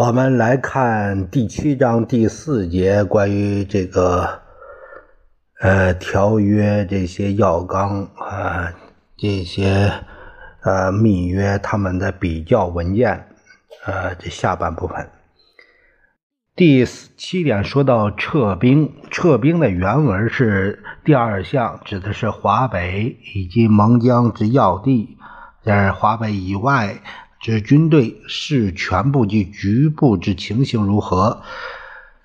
我们来看第七章第四节，关于这个呃条约这些要纲啊，这些呃密约，他们的比较文件，呃，这下半部分。第七点说到撤兵，撤兵的原文是第二项，指的是华北以及蒙江之要地，在华北以外。之军队视全部及局部之情形如何？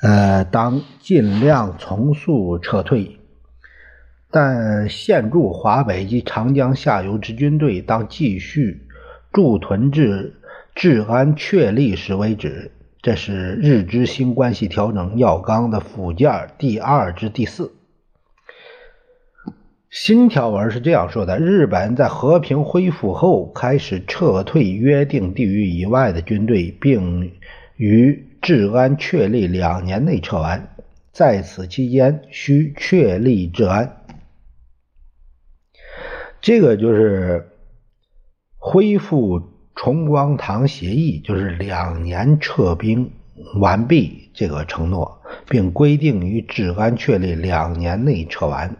呃，当尽量从速撤退。但现驻华北及长江下游之军队，当继续驻屯至治安确立时为止。这是日之新关系调整要纲的附件第二至第四。新条文是这样说的：日本在和平恢复后，开始撤退约定地域以外的军队，并于治安确立两年内撤完。在此期间，需确立治安。这个就是恢复崇光堂协议，就是两年撤兵完毕这个承诺，并规定于治安确立两年内撤完。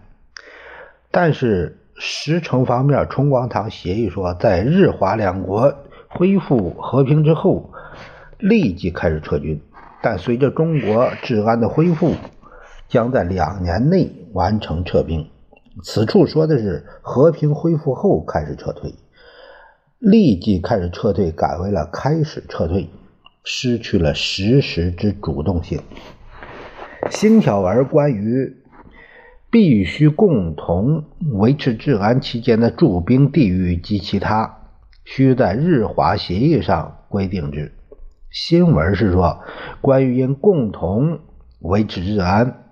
但是实诚方面，崇光堂协议说，在日华两国恢复和平之后，立即开始撤军。但随着中国治安的恢复，将在两年内完成撤兵。此处说的是和平恢复后开始撤退，立即开始撤退改为了开始撤退，失去了实时之主动性。新条文关于。必须共同维持治安期间的驻兵地域及其他，需在日华协议上规定之。新闻是说，关于因共同维持治安、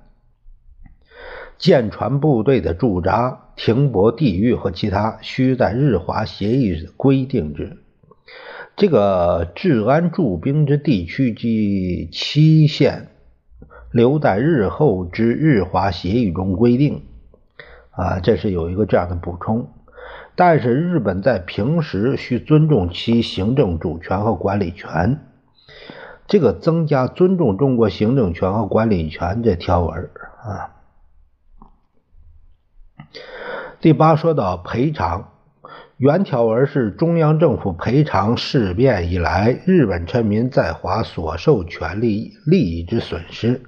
舰船部队的驻扎、停泊地域和其他，需在日华协议规定之。这个治安驻兵之地区及期限。留在日后之日华协议中规定，啊，这是有一个这样的补充。但是日本在平时需尊重其行政主权和管理权，这个增加尊重中国行政权和管理权这条文啊。第八说到赔偿，原条文是中央政府赔偿事变以来日本臣民在华所受权利利益之损失。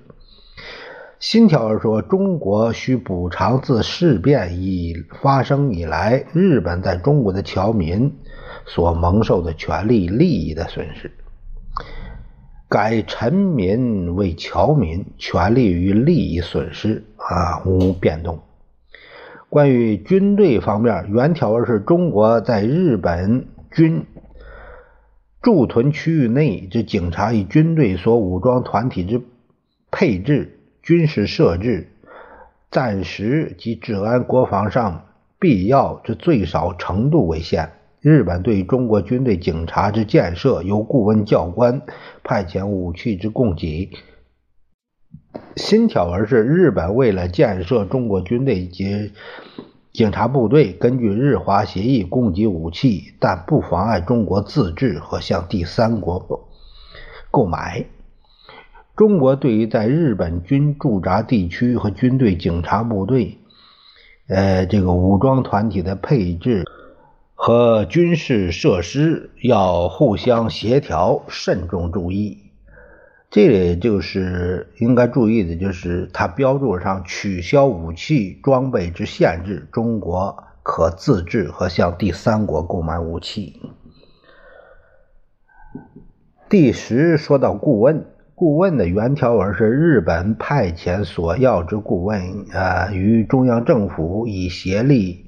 新条文说，中国需补偿自事变已发生以来，日本在中国的侨民所蒙受的权利利益的损失。改臣民为侨民，权利与利益损失啊无变动。关于军队方面，原条文是中国在日本军驻屯区域内之警察与军队所武装团体之配置。军事设置、暂时及治安国防上必要之最少程度为限。日本对中国军队警察之建设，由顾问教官派遣武器之供给。新条文是日本为了建设中国军队及警察部队，根据日华协议供给武器，但不妨碍中国自治和向第三国购买。中国对于在日本军驻扎地区和军队警察部队，呃，这个武装团体的配置和军事设施要互相协调，慎重注意。这里就是应该注意的，就是它标注上取消武器装备之限制，中国可自制和向第三国购买武器。第十说到顾问。顾问的原条文是日本派遣所要之顾问，呃，与中央政府以协力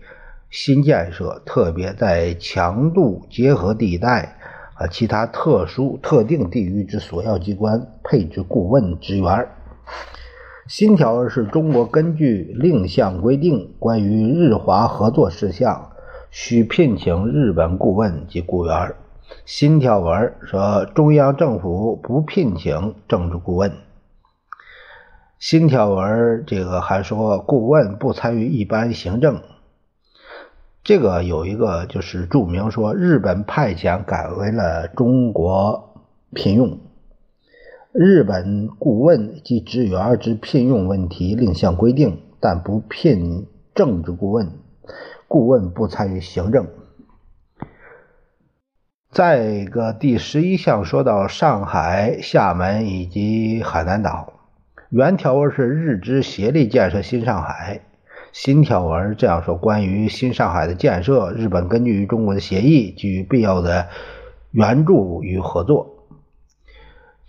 新建设，特别在强度结合地带和其他特殊特定地域之所要机关配置顾问职员。新条文是中国根据另项规定关于日华合作事项，需聘请日本顾问及雇员。新条文说，中央政府不聘请政治顾问。新条文这个还说，顾问不参与一般行政。这个有一个就是注明说，日本派遣改为了中国聘用。日本顾问及职员之聘用问题另项规定，但不聘政治顾问。顾问不参与行政。再一个第十一项说到上海、厦门以及海南岛，原条文是日之协力建设新上海，新条文这样说：关于新上海的建设，日本根据与中国的协议，给予必要的援助与合作。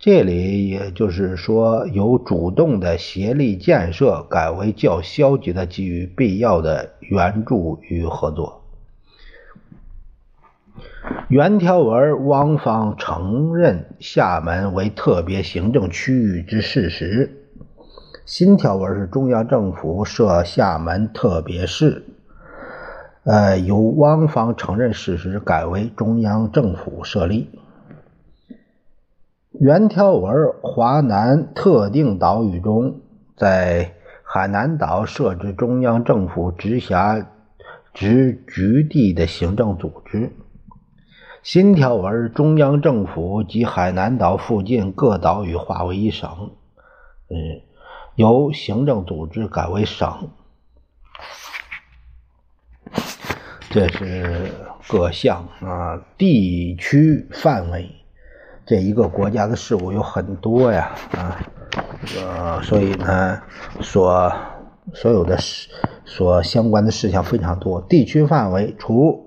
这里也就是说，由主动的协力建设改为较消极的给予必要的援助与合作。原条文汪方承认厦门为特别行政区域之事实。新条文是中央政府设厦门特别市，呃，由汪方承认事实改为中央政府设立。原条文华南特定岛屿中，在海南岛设置中央政府直辖直局地的行政组织。新条文，中央政府及海南岛附近各岛屿划为一省，嗯，由行政组织改为省。这是各项啊，地区范围，这一个国家的事务有很多呀，啊，这个所以呢，所所有的事所相关的事项非常多。地区范围除。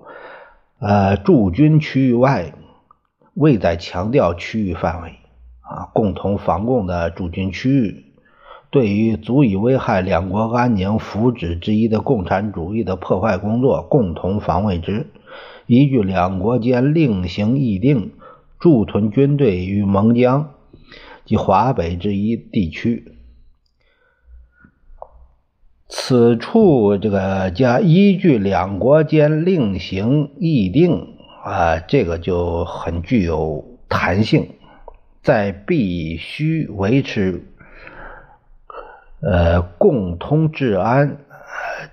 呃，驻军区域外，未在强调区域范围啊，共同防共的驻军区域，对于足以危害两国安宁福祉之一的共产主义的破坏工作，共同防卫之。依据两国间另行议定，驻屯军队于蒙江及华北之一地区。此处这个加依据两国间另行议定啊，这个就很具有弹性，在必须维持呃共通治安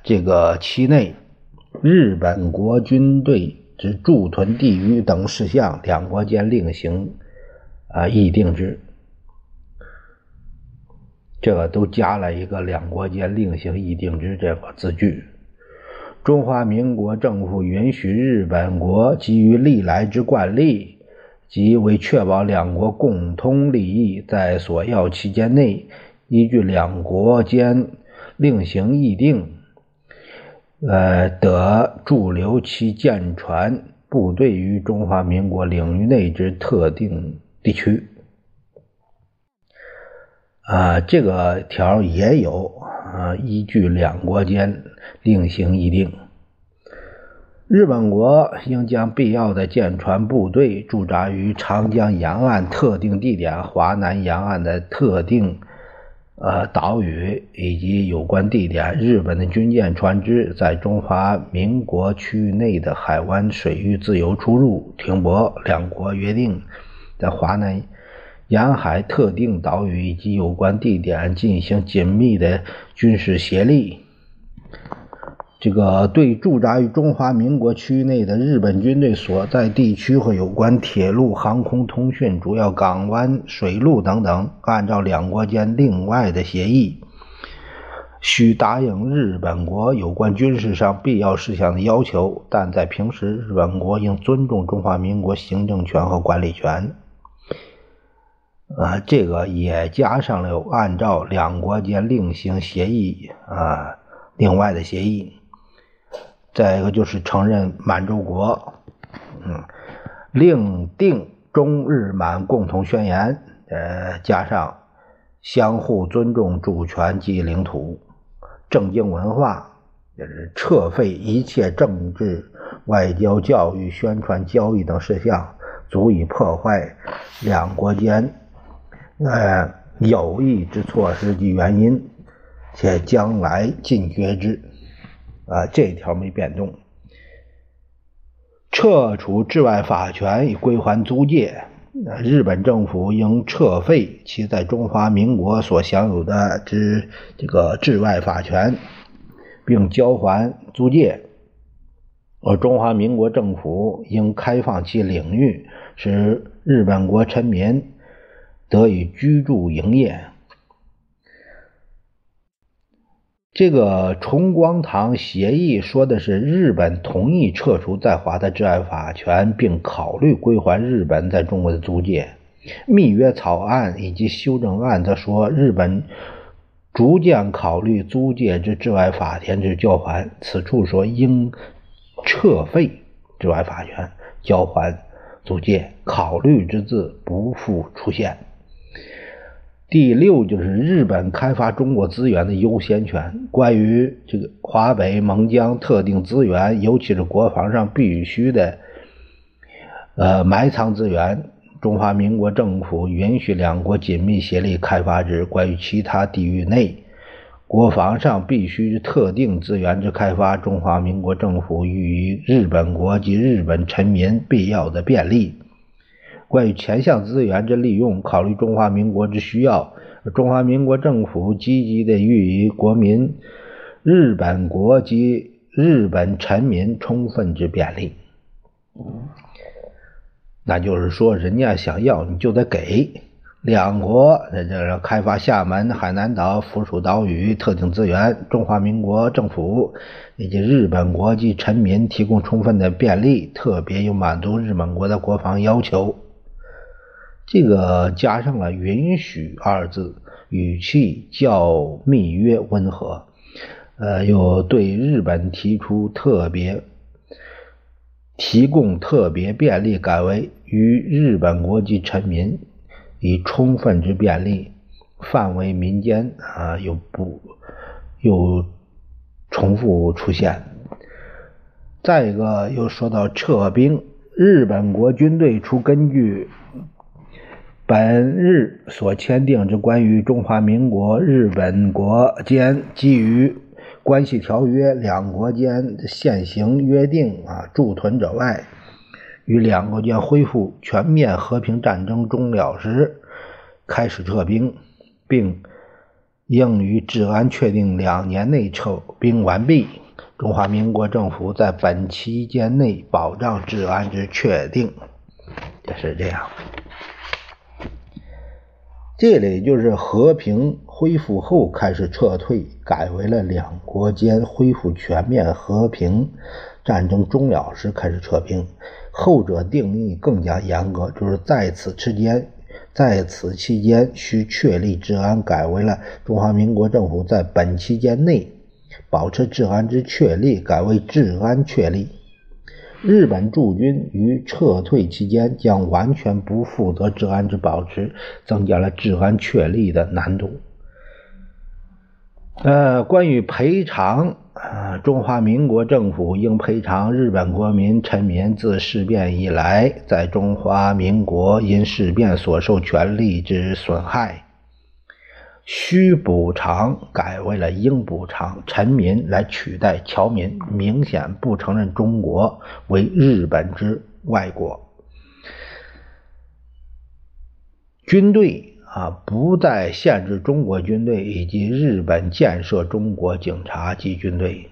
这个期内，日本国军队之驻屯地域等事项，两国间另行啊议定之。这个都加了一个两国间另行议定之这个字句。中华民国政府允许日本国基于历来之惯例，即为确保两国共通利益，在所要期间内，依据两国间另行议定，呃，得驻留其舰船部队于中华民国领域内之特定地区。啊，这个条也有啊，依据两国间另行议定，日本国应将必要的舰船部队驻扎于长江沿岸特定地点、华南沿岸的特定呃岛屿以及有关地点。日本的军舰船只在中华民国区域内的海湾水域自由出入、停泊。两国约定在华南。沿海特定岛屿以及有关地点进行紧密的军事协力。这个对驻扎于中华民国区内的日本军队所在地区和有关铁路、航空、通讯、主要港湾、水路等等，按照两国间另外的协议，需答应日本国有关军事上必要事项的要求，但在平时，日本国应尊重中华民国行政权和管理权。啊，这个也加上了按照两国间另行协议啊，另外的协议。再一个就是承认满洲国，嗯，另定中日满共同宣言，呃，加上相互尊重主权及领土，正经文化，就是撤废一切政治、外交、教育、宣传、交易等事项，足以破坏两国间呃有意之措施及原因，且将来尽决之。啊，这条没变动。撤除治外法权以归还租界，日本政府应撤废其在中华民国所享有的之这个治外法权，并交还租界。而中华民国政府应开放其领域，使日本国臣民得以居住营业。这个重光堂协议说的是日本同意撤除在华的治外法权，并考虑归还日本在中国的租界。密约草案以及修正案则说日本逐渐考虑租界之治外法权之交还。此处说应撤废治外法权，交还租界，考虑之字不复出现。第六就是日本开发中国资源的优先权。关于这个华北、蒙江特定资源，尤其是国防上必须的，呃，埋藏资源，中华民国政府允许两国紧密协力开发之。关于其他地域内国防上必须特定资源之开发，中华民国政府予以日本国及日本臣民必要的便利。关于前项资源之利用，考虑中华民国之需要，中华民国政府积极的予以国民、日本国及日本臣民充分之便利。那就是说，人家想要你就得给。两国这这开发厦门、海南岛附属岛屿特定资源，中华民国政府以及日本国及臣民提供充分的便利，特别有满足日本国的国防要求。这个加上了“允许”二字，语气较密约温和。呃，又对日本提出特别提供特别便利，改为与日本国际臣民以充分之便利，范围民间啊，又不又重复出现。再一个，又说到撤兵，日本国军队除根据。本日所签订之关于中华民国日本国间基于关系条约两国间现行约定啊驻屯者外，与两国间恢复全面和平战争终了时，开始撤兵，并应于治安确定两年内撤兵完毕。中华民国政府在本期间内保障治安之确定，也是这样。这里就是和平恢复后开始撤退，改为了两国间恢复全面和平，战争终了时开始撤兵。后者定义更加严格，就是在此期间，在此期间需确立治安，改为了中华民国政府在本期间内保持治安之确立，改为治安确立。日本驻军于撤退期间将完全不负责治安之保持，增加了治安确立的难度。呃，关于赔偿，呃，中华民国政府应赔偿日本国民臣民自事变以来在中华民国因事变所受权利之损害。需补偿改为了应补偿，臣民来取代侨民，明显不承认中国为日本之外国。军队啊，不再限制中国军队以及日本建设中国警察及军队。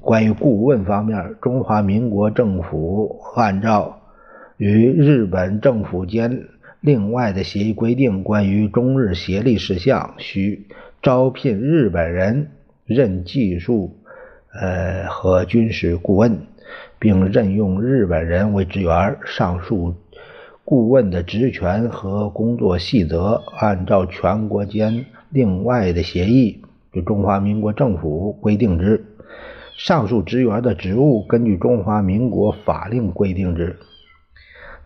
关于顾问方面，中华民国政府按照与日本政府间。另外的协议规定，关于中日协力事项，需招聘日本人任技术、呃和军事顾问，并任用日本人为职员。上述顾问的职权和工作细则，按照全国间另外的协议，就中华民国政府规定之。上述职员的职务，根据中华民国法令规定之。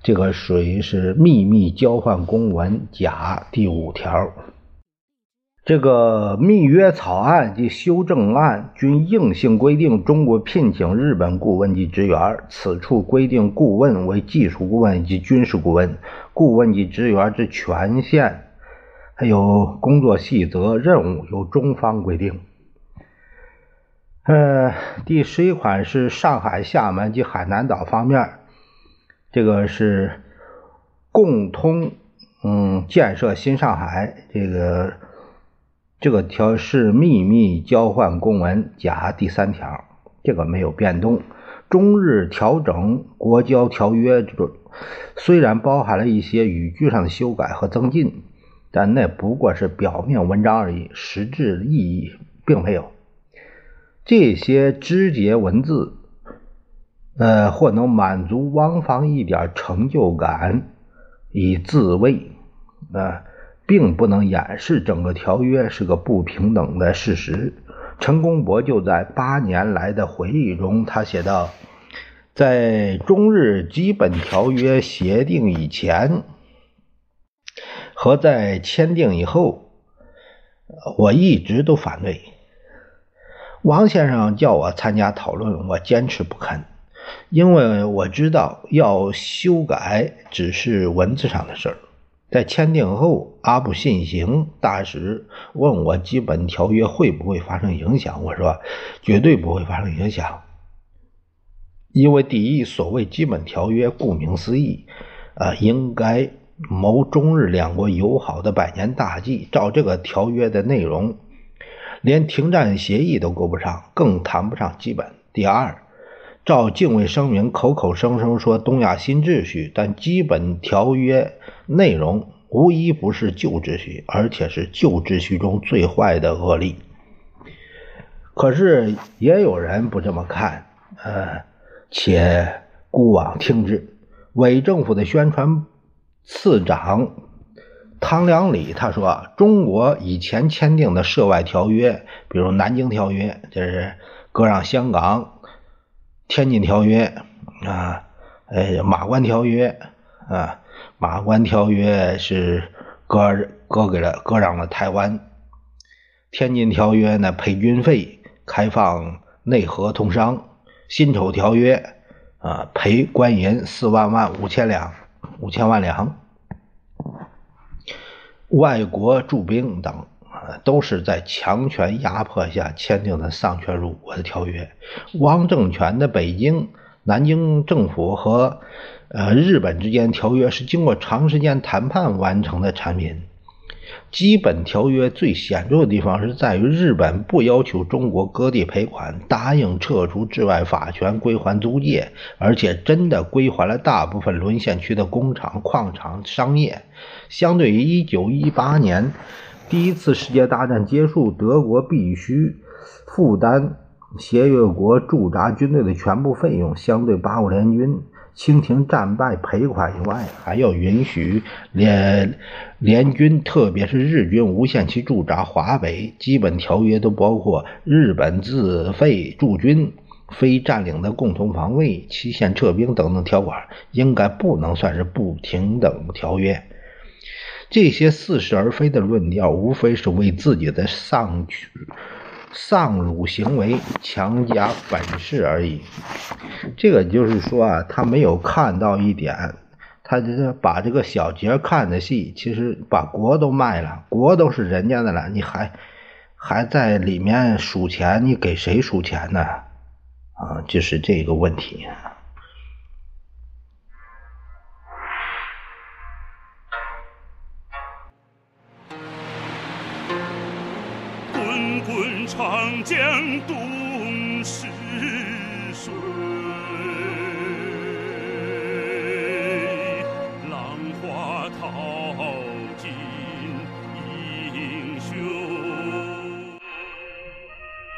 这个属于是秘密交换公文甲第五条。这个密约草案及修正案均硬性规定中国聘请日本顾问及职员。此处规定顾问为技术顾问及军事顾问，顾问及职员之权限，还有工作细则、任务由中方规定。呃，第十一款是上海、厦门及海南岛方面，这个是共通，嗯，建设新上海这个。这个条是秘密交换公文甲第三条，这个没有变动。中日调整国交条约中，虽然包含了一些语句上的修改和增进，但那不过是表面文章而已，实质意义并没有。这些枝节文字，呃，或能满足汪方一点成就感，以自慰，啊。并不能掩饰整个条约是个不平等的事实。陈公博就在八年来的回忆中，他写道：“在中日基本条约协定以前和在签订以后，我一直都反对。王先生叫我参加讨论，我坚持不肯，因为我知道要修改只是文字上的事儿。”在签订后，阿部信行大使问我基本条约会不会发生影响，我说绝对不会发生影响，因为第一，所谓基本条约，顾名思义，啊，应该谋中日两国友好的百年大计。照这个条约的内容，连停战协议都够不上，更谈不上基本。第二。照敬畏声明口口声声说东亚新秩序，但基本条约内容无一不是旧秩序，而且是旧秩序中最坏的恶例。可是也有人不这么看，呃，且孤妄听之。伪政府的宣传次长汤良礼他说：“中国以前签订的涉外条约，比如《南京条约》，这是割让香港。”天津条约啊，呃，马关条约啊，马关条约是割割给了割让了台湾。天津条约呢，赔军费，开放内河通商。辛丑条约啊，赔官银四万万五千两，五千万两。外国驻兵等。都是在强权压迫下签订的丧权辱国的条约。汪政权的北京、南京政府和呃日本之间条约是经过长时间谈判完成的产品。基本条约最显著的地方是在于日本不要求中国割地赔款，答应撤除治外法权，归还租界，而且真的归还了大部分沦陷区的工厂、矿场、商业。相对于1918年。第一次世界大战结束，德国必须负担协约国驻扎军队的全部费用。相对八国联军清廷战败赔款以外，还要允许联联军，特别是日军无限期驻扎华北。基本条约都包括日本自费驻军、非占领的共同防卫、期限撤兵等等条款，应该不能算是不平等条约。这些似是而非的论调，无非是为自己的丧丧辱行为强加本事而已。这个就是说啊，他没有看到一点，他就是把这个小节看的细，其实把国都卖了，国都是人家的了，你还还在里面数钱，你给谁数钱呢？啊，就是这个问题。江东逝水。